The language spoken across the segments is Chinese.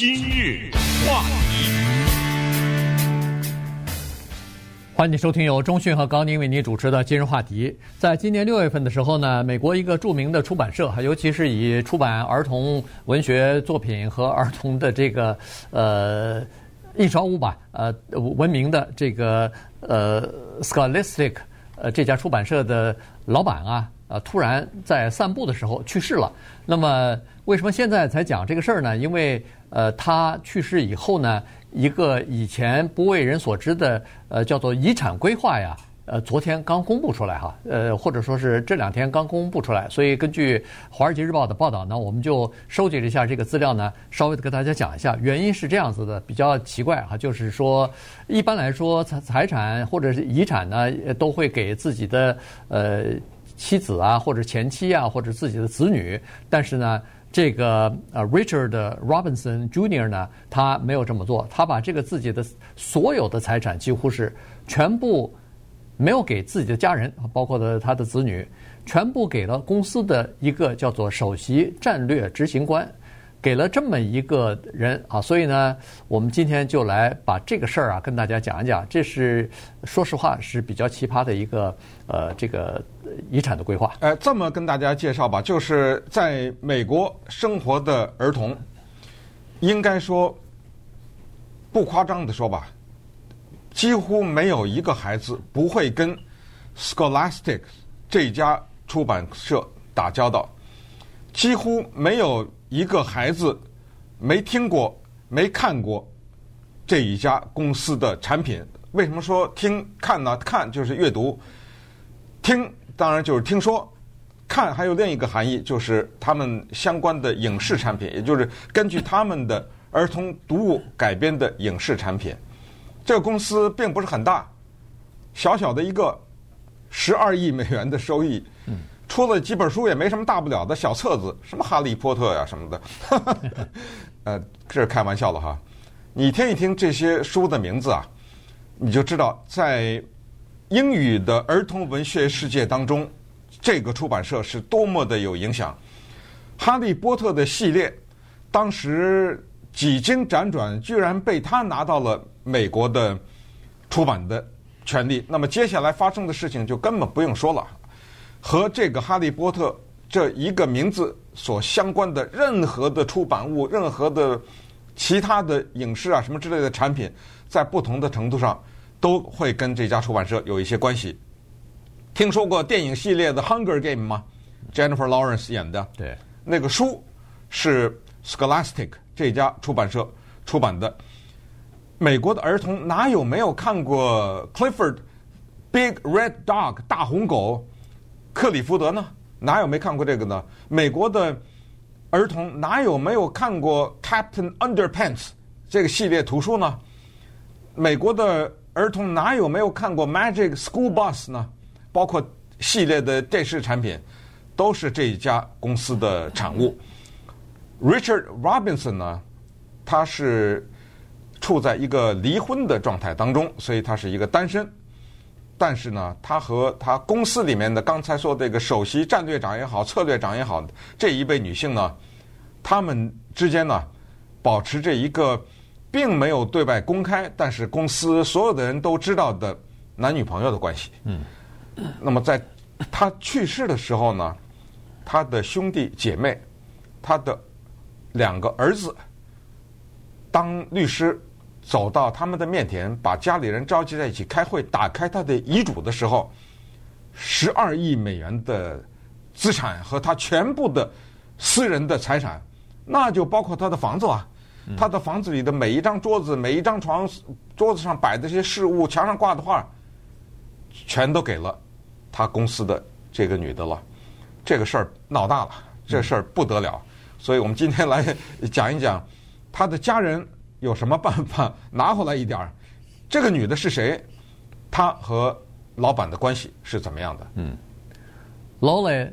今日话题，欢迎收听由中讯和高宁为您主持的今日话题。在今年六月份的时候呢，美国一个著名的出版社，尤其是以出版儿童文学作品和儿童的这个呃印刷物吧，呃闻名的这个呃 Scholastic 呃这家出版社的老板啊。呃，突然在散步的时候去世了。那么，为什么现在才讲这个事儿呢？因为，呃，他去世以后呢，一个以前不为人所知的，呃，叫做遗产规划呀，呃，昨天刚公布出来哈，呃，或者说是这两天刚公布出来。所以，根据《华尔街日报》的报道呢，我们就收集了一下这个资料呢，稍微的跟大家讲一下。原因是这样子的，比较奇怪哈，就是说，一般来说财财产或者是遗产呢，都会给自己的呃。妻子啊，或者前妻啊，或者自己的子女，但是呢，这个呃，Richard Robinson Jr. 呢，他没有这么做，他把这个自己的所有的财产几乎是全部没有给自己的家人，包括的他的子女，全部给了公司的一个叫做首席战略执行官。给了这么一个人啊，所以呢，我们今天就来把这个事儿啊跟大家讲一讲。这是说实话是比较奇葩的一个呃这个遗产的规划。呃，这么跟大家介绍吧，就是在美国生活的儿童，应该说不夸张的说吧，几乎没有一个孩子不会跟 Scholastic 这家出版社打交道，几乎没有。一个孩子没听过、没看过这一家公司的产品，为什么说听看呢？看就是阅读，听当然就是听说，看还有另一个含义，就是他们相关的影视产品，也就是根据他们的儿童读物改编的影视产品。这个公司并不是很大，小小的一个十二亿美元的收益。出了几本书也没什么大不了的小册子，什么《哈利波特》呀什么的，呃，这是开玩笑的哈。你听一听这些书的名字啊，你就知道在英语的儿童文学世界当中，这个出版社是多么的有影响。《哈利波特》的系列当时几经辗转，居然被他拿到了美国的出版的权利。那么接下来发生的事情就根本不用说了。和这个《哈利波特》这一个名字所相关的任何的出版物、任何的其他的影视啊什么之类的产品，在不同的程度上都会跟这家出版社有一些关系。听说过电影系列的《Hunger Game》吗？Jennifer Lawrence 演的。对。那个书是 Scholastic 这家出版社出版的。美国的儿童哪有没有看过 Clifford Big Red Dog 大红狗？克里福德呢？哪有没看过这个呢？美国的儿童哪有没有看过 Captain Underpants 这个系列图书呢？美国的儿童哪有没有看过 Magic School Bus 呢？包括系列的电视产品，都是这一家公司的产物。Richard Robinson 呢，他是处在一个离婚的状态当中，所以他是一个单身。但是呢，他和他公司里面的刚才说这个首席战略长也好，策略长也好，这一位女性呢，他们之间呢，保持着一个并没有对外公开，但是公司所有的人都知道的男女朋友的关系。嗯。那么在他去世的时候呢，他的兄弟姐妹，他的两个儿子当律师。走到他们的面前，把家里人召集在一起开会，打开他的遗嘱的时候，十二亿美元的资产和他全部的私人的财产，那就包括他的房子啊，他的房子里的每一张桌子、每一张床、桌子上摆的这些事物、墙上挂的画，全都给了他公司的这个女的了。这个事儿闹大了，这事儿不得了。所以我们今天来讲一讲他的家人。有什么办法拿回来一点儿？这个女的是谁？她和老板的关系是怎么样的？嗯，Lolly，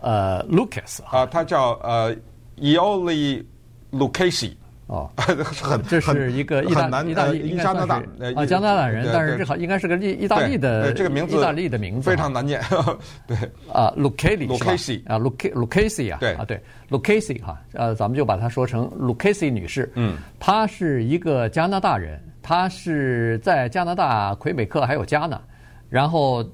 呃，Lucas 啊，她叫呃，Yoli Lucchese，哦，很这是一个意大意大利加拿大啊加拿大人，但是这好应该是个意意大利的这个名字意大利的名字非常难念，对。啊，Lucchesi Lucchesi 啊，Luc Lucchesi 啊，对。啊对，Lucchesi 哈，呃，咱们就把它说成 Lucchesi 女士，嗯，她是一个加拿大人，她是在加拿大魁北克还有加纳，然后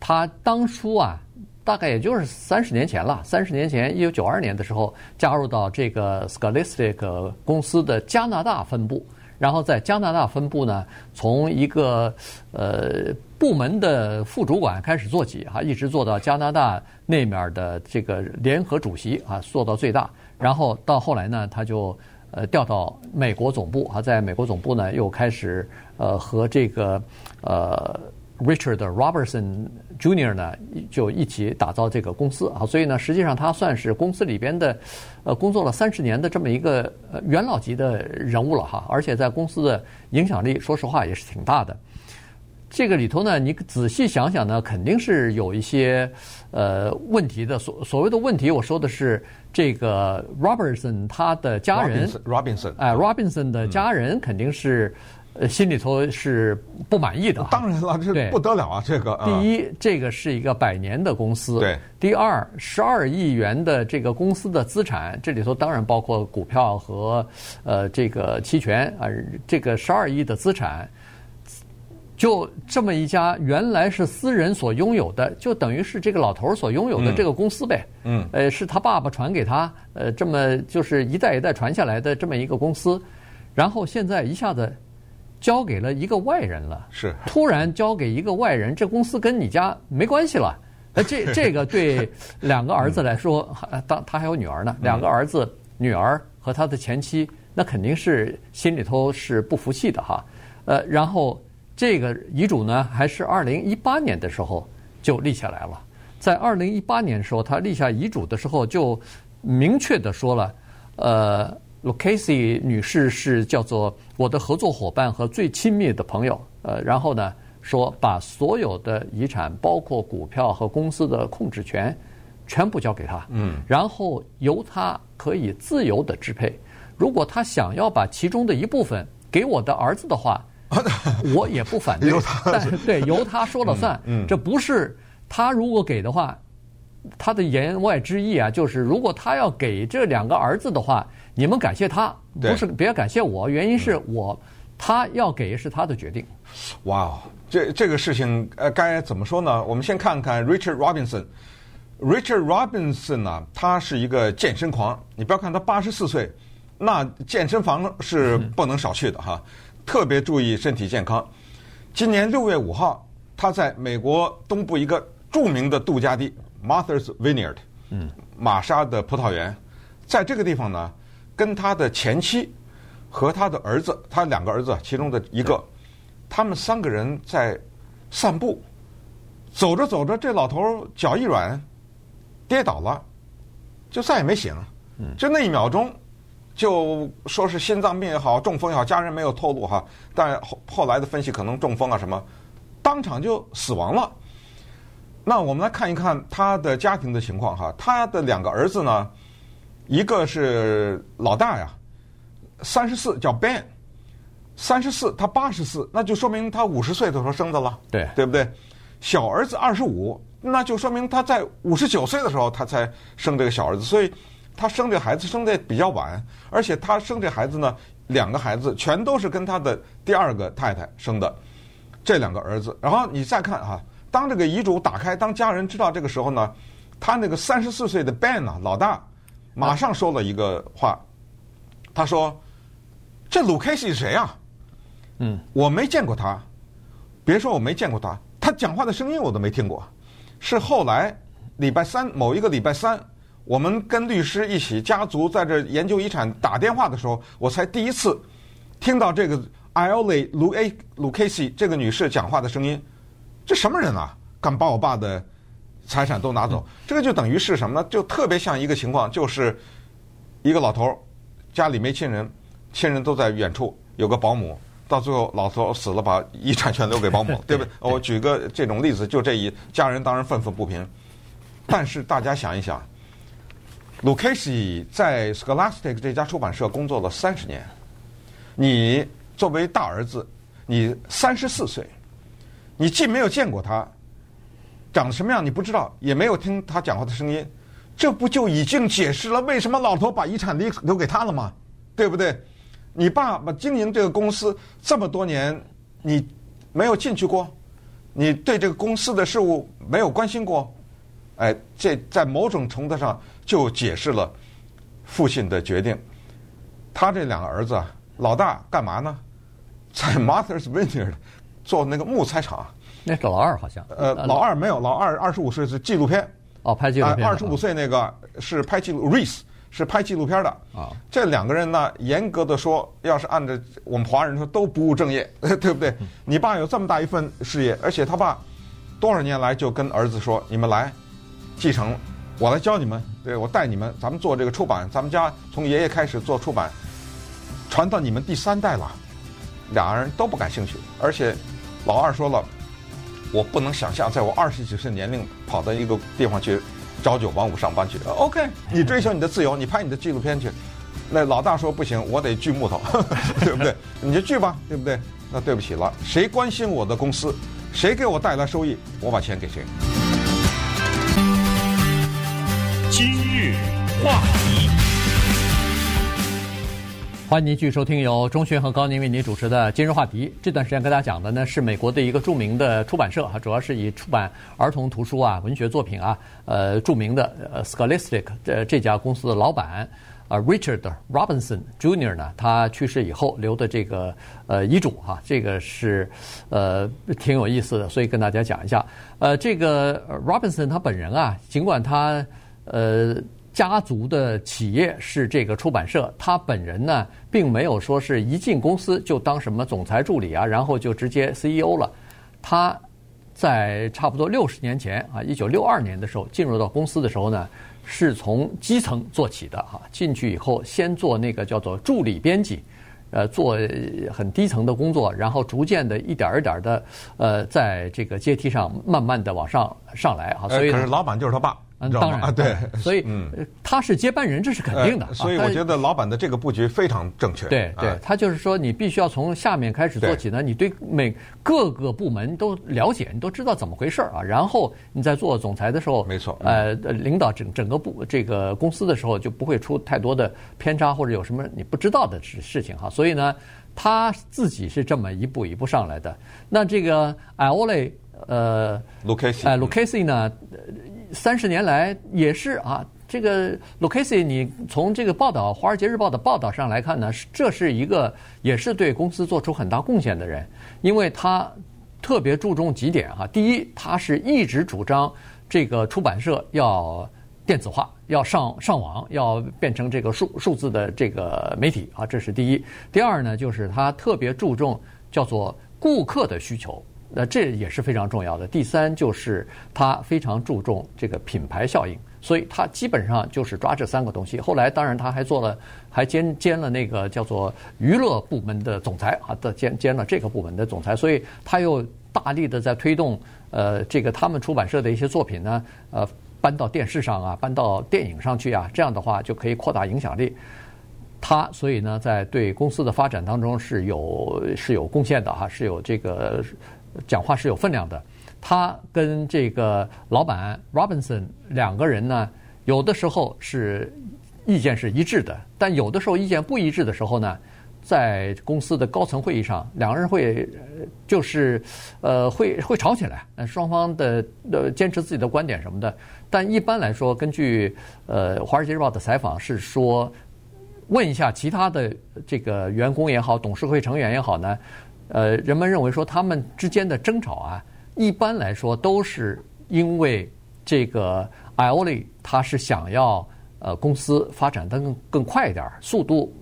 她当初啊。大概也就是三十年前了。三十年前，一九九二年的时候，加入到这个 Scholastic 公司的加拿大分部，然后在加拿大分部呢，从一个呃部门的副主管开始做起哈，一直做到加拿大那面的这个联合主席啊，做到最大。然后到后来呢，他就呃调到美国总部啊，在美国总部呢又开始呃和这个呃。Richard Robertson Jr. 呢，就一起打造这个公司啊，所以呢，实际上他算是公司里边的，呃，工作了三十年的这么一个呃元老级的人物了哈，而且在公司的影响力，说实话也是挺大的。这个里头呢，你仔细想想呢，肯定是有一些呃问题的。所所谓的问题，我说的是这个 Robertson 他的家人，Robinson，哎，Robinson 的家人肯定是。呃，心里头是不满意的。当然了，这不得了啊！这个第一，这个是一个百年的公司。对。第二，十二亿元的这个公司的资产，这里头当然包括股票和呃这个期权啊。这个十二亿的资产，就这么一家原来是私人所拥有的，就等于是这个老头所拥有的这个公司呗。嗯。呃，是他爸爸传给他，呃，这么就是一代一代传下来的这么一个公司，然后现在一下子。交给了一个外人了，是突然交给一个外人，这公司跟你家没关系了。呃，这 这个对两个儿子来说，当他还有女儿呢，两个儿子、女儿和他的前妻，那肯定是心里头是不服气的哈。呃，然后这个遗嘱呢，还是二零一八年的时候就立下来了。在二零一八年的时候，他立下遗嘱的时候，就明确的说了，呃。Lucchesi 女士是叫做我的合作伙伴和最亲密的朋友，呃，然后呢说把所有的遗产，包括股票和公司的控制权，全部交给他，嗯，然后由他可以自由的支配。如果他想要把其中的一部分给我的儿子的话，我也不反对，但是对 由他说了算，嗯，这不是他如果给的话，他的言外之意啊，就是如果他要给这两个儿子的话。你们感谢他，不是别感谢我。原因是我，他要给是他的决定。哇哦，这这个事情呃该怎么说呢？我们先看看 Richard Robinson。Richard Robinson 呢，他是一个健身狂。你不要看他八十四岁，那健身房是不能少去的哈。特别注意身体健康。今年六月五号，他在美国东部一个著名的度假地 Martha's Vineyard，嗯，玛莎的葡萄园，在这个地方呢。跟他的前妻和他的儿子，他两个儿子其中的一个，他们三个人在散步，走着走着，这老头脚一软，跌倒了，就再也没醒。就那一秒钟，就说是心脏病也好，中风也好，家人没有透露哈，但后后来的分析可能中风啊什么，当场就死亡了。那我们来看一看他的家庭的情况哈，他的两个儿子呢？一个是老大呀，三十四叫 Ben，三十四他八十四，那就说明他五十岁的时候生的了，对对不对？小儿子二十五，那就说明他在五十九岁的时候他才生这个小儿子，所以他生这个孩子生的比较晚，而且他生这孩子呢，两个孩子全都是跟他的第二个太太生的这两个儿子。然后你再看哈，当这个遗嘱打开，当家人知道这个时候呢，他那个三十四岁的 Ben 呢，老大。马上说了一个话，他说：“这 Lucchesi 是谁啊？嗯，我没见过他，别说我没见过他，他讲话的声音我都没听过。是后来礼拜三某一个礼拜三，我们跟律师一起家族在这研究遗产打电话的时候，我才第一次听到这个 Iole Lucchesi 这个女士讲话的声音。这什么人啊？敢把我爸的？”财产都拿走，这个就等于是什么呢？就特别像一个情况，就是一个老头儿家里没亲人，亲人都在远处，有个保姆，到最后老头死了，把遗产全留给保姆，对不对？我举个这种例子，就这一家人当然愤愤不平。但是大家想一想，Lucchese 在 Scholastic 这家出版社工作了三十年。你作为大儿子，你三十四岁，你既没有见过他长什么样，你不知道，也没有听他讲话的声音，这不就已经解释了为什么老头把遗产留留给他了吗？对不对？你爸爸经营这个公司这么多年，你没有进去过，你对这个公司的事务没有关心过，哎，这在某种程度上就解释了父亲的决定。他这两个儿子啊。老大干嘛呢？在 Martha's Vineyard 做那个木材厂。那是老二好像。呃，老二没有，老二二十五岁是纪录片。哦，拍纪录片。二十五岁那个是拍纪录，Reese 是拍纪录片的。啊。这两个人呢，严格的说，要是按照我们华人说，都不务正业，对不对？你爸有这么大一份事业，而且他爸多少年来就跟儿子说：“你们来继承，我来教你们，对我带你们，咱们做这个出版，咱们家从爷爷开始做出版。”传到你们第三代了，两人都不感兴趣，而且老二说了，我不能想象在我二十几岁年龄跑到一个地方去朝九晚五上班去。OK，你追求你的自由，你拍你的纪录片去。那老大说不行，我得锯木头，对不对？你就锯吧，对不对？那对不起了，谁关心我的公司，谁给我带来收益，我把钱给谁。今日话题。欢迎您继续收听由钟迅和高宁为您主持的今日话题。这段时间跟大家讲的呢是美国的一个著名的出版社啊，主要是以出版儿童图书啊、文学作品啊，呃，著名的呃 Scholastic 的这家公司的老板啊、Richard Robinson Jr. 呢，他去世以后留的这个呃遗嘱哈、啊，这个是呃挺有意思的，所以跟大家讲一下。呃，这个 Robinson 他本人啊，尽管他呃。家族的企业是这个出版社，他本人呢，并没有说是一进公司就当什么总裁助理啊，然后就直接 CEO 了。他在差不多六十年前啊，一九六二年的时候进入到公司的时候呢，是从基层做起的哈。进去以后，先做那个叫做助理编辑，呃，做很低层的工作，然后逐渐的一点一点的，呃，在这个阶梯上慢慢的往上上来啊。所以，可是老板就是他爸。当然啊，对，所以嗯，他是接班人，这是肯定的。所以我觉得老板的这个布局非常正确。对对，他就是说，你必须要从下面开始做起呢。你对每各个部门都了解，你都知道怎么回事啊。然后你在做总裁的时候，没错，呃，领导整整个部这个公司的时候，就不会出太多的偏差或者有什么你不知道的事事情哈。所以呢，他自己是这么一步一步上来的。那这个 Iole 呃，Lucchese 呢？三十年来也是啊，这个 Lucchese，你从这个报道《华尔街日报》的报道上来看呢，这是一个也是对公司做出很大贡献的人，因为他特别注重几点哈。第一，他是一直主张这个出版社要电子化，要上上网，要变成这个数数字的这个媒体啊，这是第一。第二呢，就是他特别注重叫做顾客的需求。那这也是非常重要的。第三就是他非常注重这个品牌效应，所以他基本上就是抓这三个东西。后来当然他还做了，还兼兼了那个叫做娱乐部门的总裁啊，的兼兼了这个部门的总裁。所以他又大力的在推动呃这个他们出版社的一些作品呢，呃搬到电视上啊，搬到电影上去啊，这样的话就可以扩大影响力。他所以呢，在对公司的发展当中是有是有贡献的哈，是有这个。讲话是有分量的，他跟这个老板 Robinson 两个人呢，有的时候是意见是一致的，但有的时候意见不一致的时候呢，在公司的高层会议上，两个人会就是呃会会吵起来，双方的呃坚持自己的观点什么的。但一般来说，根据呃《华尔街日报》的采访是说，问一下其他的这个员工也好，董事会成员也好呢。呃，人们认为说他们之间的争吵啊，一般来说都是因为这个 Iole 他是想要呃公司发展的更更快一点，速度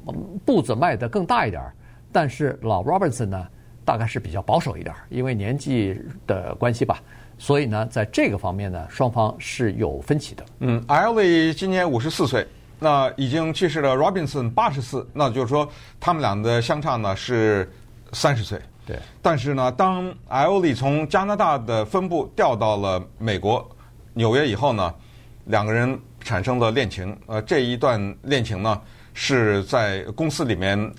步子迈得更大一点，但是老 Robinson 呢，大概是比较保守一点，因为年纪的关系吧，所以呢，在这个方面呢，双方是有分歧的。嗯，Iole 今年五十四岁，那已经去世了 Robinson 八十四，那就是说他们俩的相差呢是。三十岁，对。但是呢，当 Iole 从加拿大的分部调到了美国纽约以后呢，两个人产生了恋情。呃，这一段恋情呢是在公司里面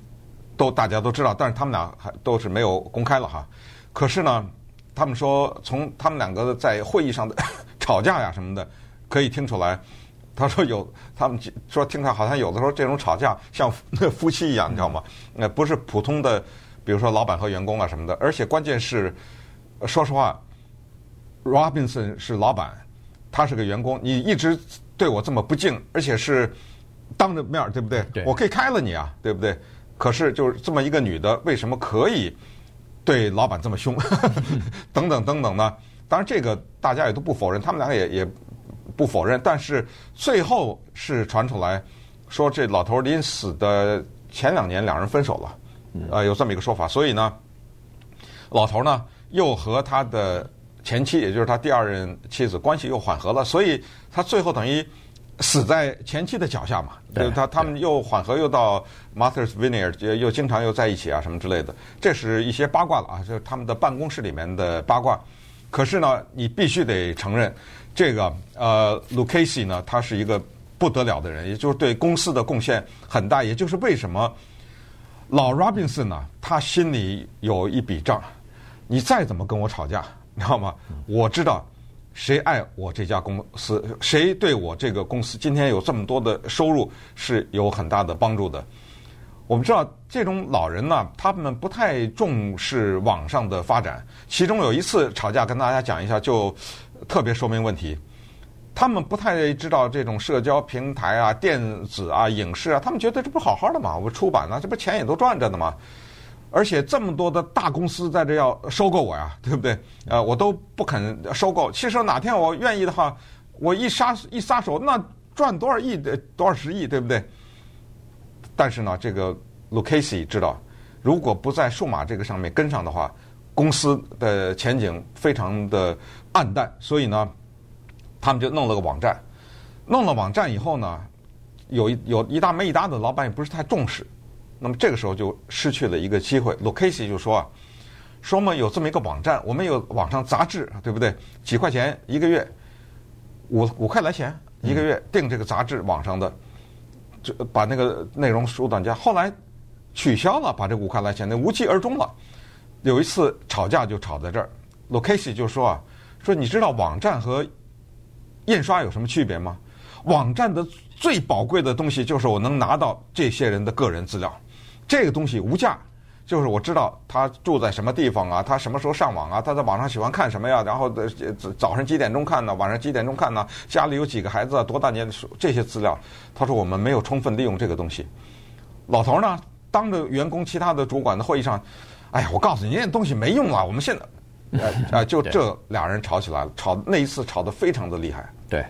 都大家都知道，但是他们俩还都是没有公开了哈。可是呢，他们说从他们两个在会议上的 吵架呀什么的，可以听出来。他说有，他们说听他好像有的时候这种吵架像夫妻一样，你知道吗？那不是普通的，比如说老板和员工啊什么的。而且关键是，说实话，Robinson 是老板，他是个员工，你一直对我这么不敬，而且是当着面，对不对？对。我可以开了你啊，对不对？可是就是这么一个女的，为什么可以对老板这么凶？等等等等呢？当然这个大家也都不否认，他们两个也也。不否认，但是最后是传出来，说这老头临死的前两年，两人分手了，呃，有这么一个说法。所以呢，老头呢又和他的前妻，也就是他第二任妻子关系又缓和了，所以他最后等于死在前妻的脚下嘛。对，他他们又缓和，又到 Martha's Vineyard，又经常又在一起啊，什么之类的。这是一些八卦了啊，就是他们的办公室里面的八卦。可是呢，你必须得承认。这个呃，Lucchesi 呢，他是一个不得了的人，也就是对公司的贡献很大。也就是为什么老 Robinson 呢，他心里有一笔账。你再怎么跟我吵架，你知道吗？我知道谁爱我这家公司，谁对我这个公司今天有这么多的收入是有很大的帮助的。我们知道这种老人呢，他们不太重视网上的发展。其中有一次吵架，跟大家讲一下就。特别说明问题，他们不太知道这种社交平台啊、电子啊、影视啊，他们觉得这不好好的嘛，我出版呢，这不钱也都赚着呢嘛，而且这么多的大公司在这要收购我呀，对不对？呃，我都不肯收购。其实哪天我愿意的话，我一撒一撒手，那赚多少亿的多少十亿，对不对？但是呢，这个 Lucasi 知道，如果不在数码这个上面跟上的话，公司的前景非常的暗淡，所以呢，他们就弄了个网站。弄了网站以后呢，有一有一搭没一搭的，老板也不是太重视。那么这个时候就失去了一个机会。Lucchese 就说啊，说嘛有这么一个网站，我们有网上杂志，对不对？几块钱一个月，五五块来钱一个月订这个杂志网上的，就把那个内容缩短家。后来取消了，把这五块来钱那无疾而终了。有一次吵架就吵在这儿，Lucchese 就说啊，说你知道网站和印刷有什么区别吗？网站的最宝贵的东西就是我能拿到这些人的个人资料，这个东西无价，就是我知道他住在什么地方啊，他什么时候上网啊，他在网上喜欢看什么呀，然后早上几点钟看呢，晚上几点钟看呢，家里有几个孩子，多大年的这些资料，他说我们没有充分利用这个东西。老头呢，当着员工其他的主管的会议上。哎呀，我告诉你，那东西没用啊。我们现在，呃，呃，就这俩人吵起来了，吵那一次吵得非常的厉害。对，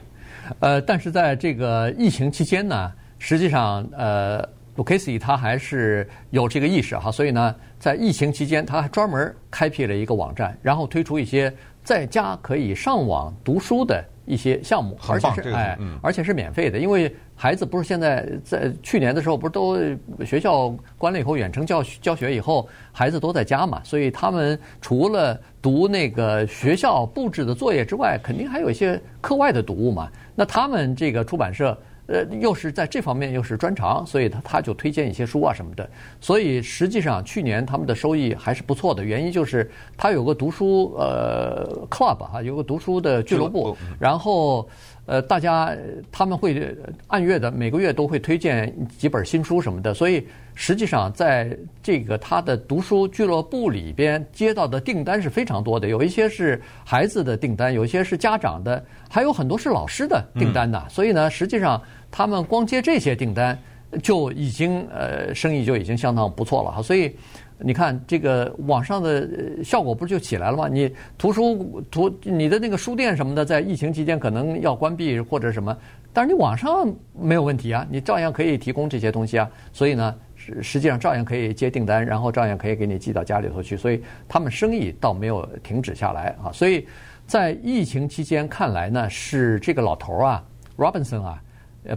呃，但是在这个疫情期间呢，实际上，呃，Lucchese 他还是有这个意识哈，所以呢，在疫情期间，他还专门开辟了一个网站，然后推出一些在家可以上网读书的一些项目，而且是哎，而且是免费的，因为。孩子不是现在在去年的时候，不是都学校关了以后，远程教教学以后，孩子都在家嘛，所以他们除了读那个学校布置的作业之外，肯定还有一些课外的读物嘛。那他们这个出版社，呃，又是在这方面又是专长，所以他他就推荐一些书啊什么的。所以实际上去年他们的收益还是不错的，原因就是他有个读书呃 club 啊，有个读书的俱乐部，然后。呃，大家他们会按月的每个月都会推荐几本新书什么的，所以实际上在这个他的读书俱乐部里边接到的订单是非常多的，有一些是孩子的订单，有一些是家长的，还有很多是老师的订单呐。所以呢，实际上他们光接这些订单就已经呃生意就已经相当不错了哈，所以。你看这个网上的效果不是就起来了吗？你图书图你的那个书店什么的，在疫情期间可能要关闭或者什么，但是你网上没有问题啊，你照样可以提供这些东西啊。所以呢，实实际上照样可以接订单，然后照样可以给你寄到家里头去。所以他们生意倒没有停止下来啊。所以在疫情期间看来呢，是这个老头啊，Robinson 啊，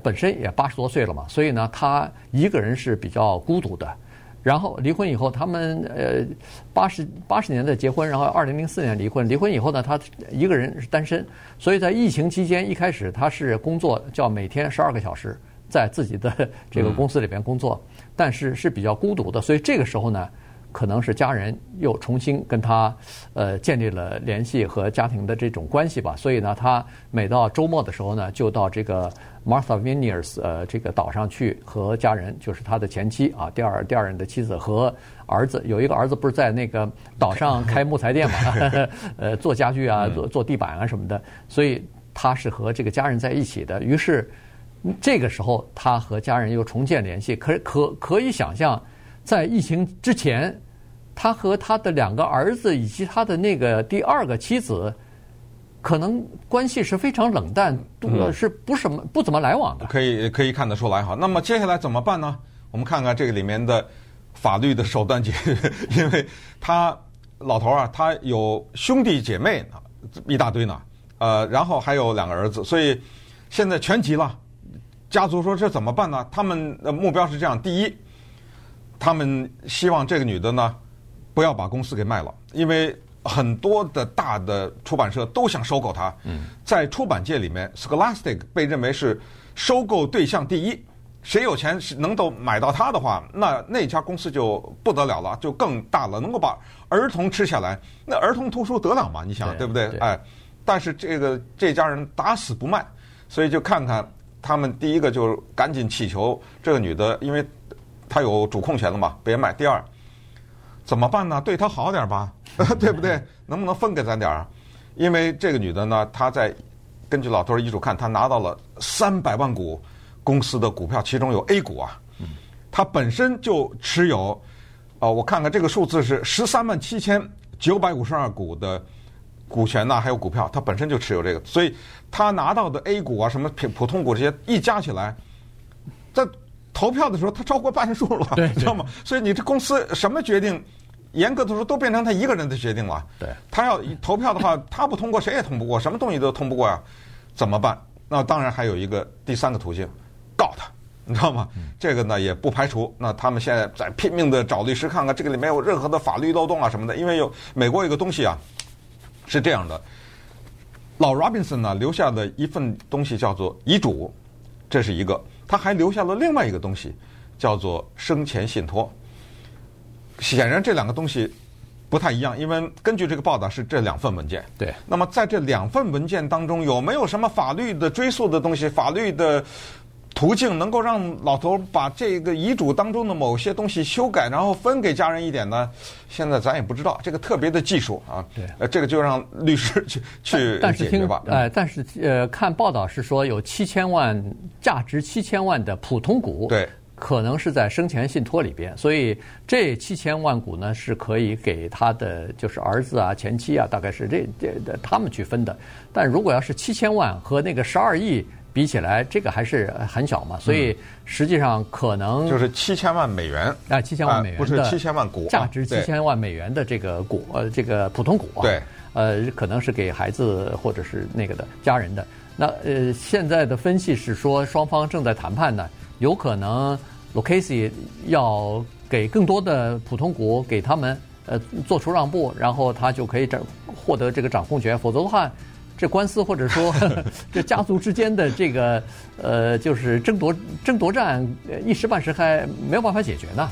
本身也八十多岁了嘛，所以呢，他一个人是比较孤独的。然后离婚以后，他们呃八十八十年代结婚，然后二零零四年离婚。离婚以后呢，他一个人是单身，所以在疫情期间一开始他是工作，叫每天十二个小时在自己的这个公司里边工作，但是是比较孤独的。所以这个时候呢，可能是家人又重新跟他呃建立了联系和家庭的这种关系吧。所以呢，他每到周末的时候呢，就到这个。Martha Vineyard 呃，这个岛上去和家人，就是他的前妻啊，第二第二任的妻子和儿子，有一个儿子不是在那个岛上开木材店嘛，呃，做家具啊，做做地板啊什么的，所以他是和这个家人在一起的。于是这个时候，他和家人又重建联系。可可可以想象，在疫情之前，他和他的两个儿子以及他的那个第二个妻子。可能关系是非常冷淡，是不什么不怎么来往的。可以可以看得出来哈。那么接下来怎么办呢？我们看看这个里面的法律的手段解决，因为他老头啊，他有兄弟姐妹一大堆呢，呃，然后还有两个儿子，所以现在全急了。家族说这怎么办呢？他们的目标是这样：第一，他们希望这个女的呢不要把公司给卖了，因为。很多的大的出版社都想收购它。嗯在出版界里面，Scholastic 被认为是收购对象第一。谁有钱是能够买到它的话，那那家公司就不得了了，就更大了，能够把儿童吃下来。那儿童图书得了嘛？你想对不对？哎，但是这个这家人打死不卖，所以就看看他们第一个就赶紧祈求这个女的，因为她有主控权了嘛，别卖。第二，怎么办呢？对她好点吧。对不对？能不能分给咱点儿？因为这个女的呢，她在根据老头儿遗嘱看，她拿到了三百万股公司的股票，其中有 A 股啊。她本身就持有，哦、呃，我看看这个数字是十三万七千九百五十二股的股权呐、还有股票，她本身就持有这个，所以她拿到的 A 股啊，什么普普通股这些一加起来，在投票的时候，他超过半数了，对，知道吗？所以你这公司什么决定？严格的说，都变成他一个人的决定了。对，他要投票的话，他不通过，谁也通不过，什么东西都通不过呀？怎么办？那当然还有一个第三个途径，告他，你知道吗？这个呢也不排除。那他们现在在拼命的找律师，看看这个里面有任何的法律漏洞啊什么的。因为有美国有一个东西啊，是这样的，老 Robinson 呢留下的一份东西叫做遗嘱，这是一个，他还留下了另外一个东西，叫做生前信托。显然这两个东西不太一样，因为根据这个报道是这两份文件。对。那么在这两份文件当中，有没有什么法律的追溯的东西、法律的途径，能够让老头把这个遗嘱当中的某些东西修改，然后分给家人一点呢？现在咱也不知道，这个特别的技术啊。对。呃，这个就让律师去 去但是听吧。呃，但是呃，看报道是说有七千万价值七千万的普通股。对。可能是在生前信托里边，所以这七千万股呢是可以给他的就是儿子啊、前妻啊，大概是这这的他们去分的。但如果要是七千万和那个十二亿比起来，这个还是很小嘛。所以实际上可能就是七千万美元啊，七千万美元不是七千万股，价值七千万美元的这个股呃，这个普通股啊，对，呃，可能是给孩子或者是那个的家人的。那呃，现在的分析是说双方正在谈判呢。有可能，Lucchese 要给更多的普通股给他们，呃，做出让步，然后他就可以掌获得这个掌控权。否则的话，这官司或者说 这家族之间的这个呃，就是争夺争夺战，一时半时还没有办法解决呢。